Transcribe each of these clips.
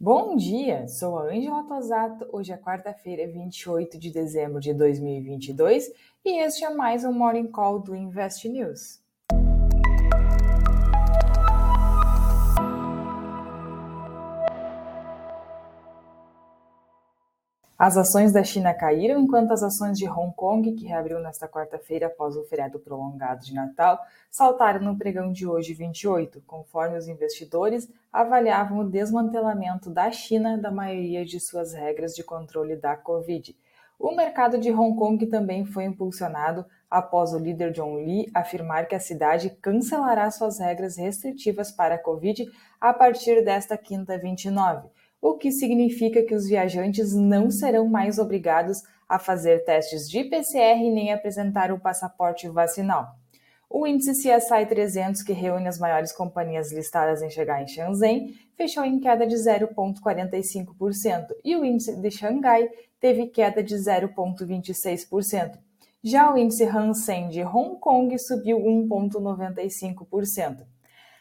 Bom dia, sou a Ângela Tosato. Hoje é quarta-feira, 28 de dezembro de 2022 e este é mais um Morning Call do Invest News. As ações da China caíram, enquanto as ações de Hong Kong, que reabriu nesta quarta-feira após o feriado prolongado de Natal, saltaram no pregão de hoje 28, conforme os investidores avaliavam o desmantelamento da China da maioria de suas regras de controle da Covid. O mercado de Hong Kong também foi impulsionado após o líder John Lee afirmar que a cidade cancelará suas regras restritivas para a Covid a partir desta quinta 29 o que significa que os viajantes não serão mais obrigados a fazer testes de PCR nem apresentar o passaporte vacinal. O índice CSI 300, que reúne as maiores companhias listadas em Xangai e Shenzhen, fechou em queda de 0,45%, e o índice de Xangai teve queda de 0,26%. Já o índice Hang Seng de Hong Kong subiu 1,95%.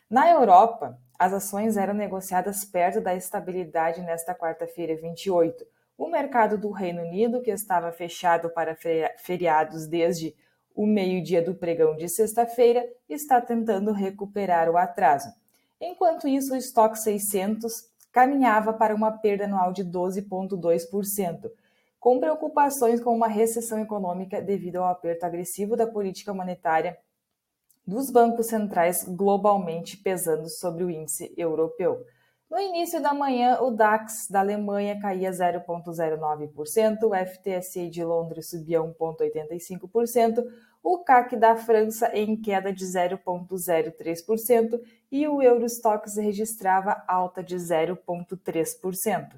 Na Europa, as ações eram negociadas perto da estabilidade nesta quarta-feira, 28. O mercado do Reino Unido, que estava fechado para feriados desde o meio-dia do pregão de sexta-feira, está tentando recuperar o atraso. Enquanto isso, o estoque 600 caminhava para uma perda anual de 12,2%, com preocupações com uma recessão econômica devido ao aperto agressivo da política monetária dos bancos centrais globalmente pesando sobre o índice europeu. No início da manhã, o DAX da Alemanha caía 0,09%, o FTSE de Londres subia 1,85%, o CAC da França em queda de 0,03% e o Eurostox registrava alta de 0,3%.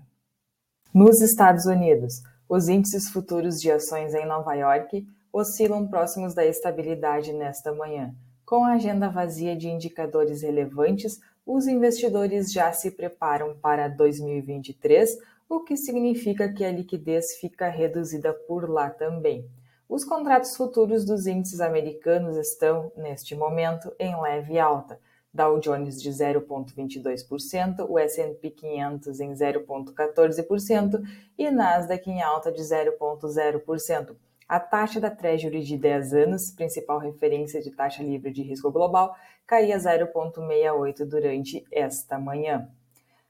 Nos Estados Unidos, os índices futuros de ações em Nova York oscilam próximos da estabilidade nesta manhã. Com a agenda vazia de indicadores relevantes, os investidores já se preparam para 2023, o que significa que a liquidez fica reduzida por lá também. Os contratos futuros dos índices americanos estão, neste momento, em leve alta. Dow Jones de 0,22%, o S&P 500 em 0,14% e Nasdaq em alta de 0,0%. A taxa da Treasury de 10 anos, principal referência de taxa livre de risco global, caía 0,68 durante esta manhã.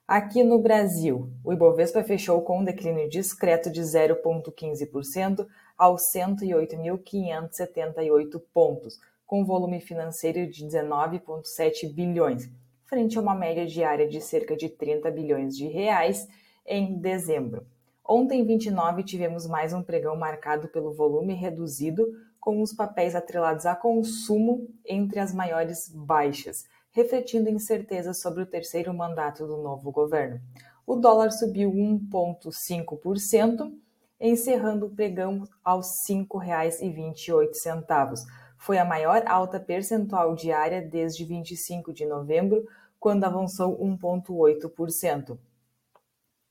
Aqui no Brasil, o Ibovespa fechou com um declínio discreto de 0,15% aos 108.578 pontos, com volume financeiro de 19,7 bilhões, frente a uma média diária de cerca de 30 bilhões de reais em dezembro. Ontem, 29, tivemos mais um pregão marcado pelo volume reduzido, com os papéis atrelados a consumo entre as maiores baixas, refletindo incertezas sobre o terceiro mandato do novo governo. O dólar subiu 1,5%, encerrando o pregão aos R$ 5,28. Foi a maior alta percentual diária desde 25 de novembro, quando avançou 1,8%.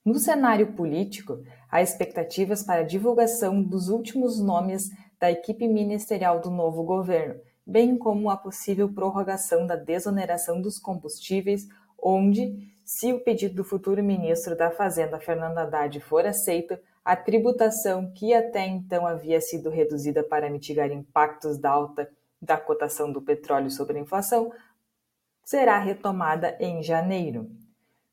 No cenário político, há expectativas para a divulgação dos últimos nomes da equipe ministerial do novo governo, bem como a possível prorrogação da desoneração dos combustíveis, onde, se o pedido do futuro ministro da Fazenda, Fernando Haddad, for aceito, a tributação, que até então havia sido reduzida para mitigar impactos da alta da cotação do petróleo sobre a inflação, será retomada em janeiro.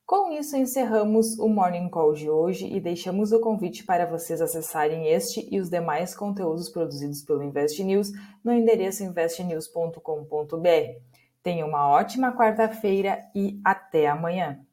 Com isso, encerramos o Morning Call de hoje e deixamos o convite para vocês acessarem este e os demais conteúdos produzidos pelo Invest News no endereço investnews.com.br. Tenha uma ótima quarta-feira e até amanhã!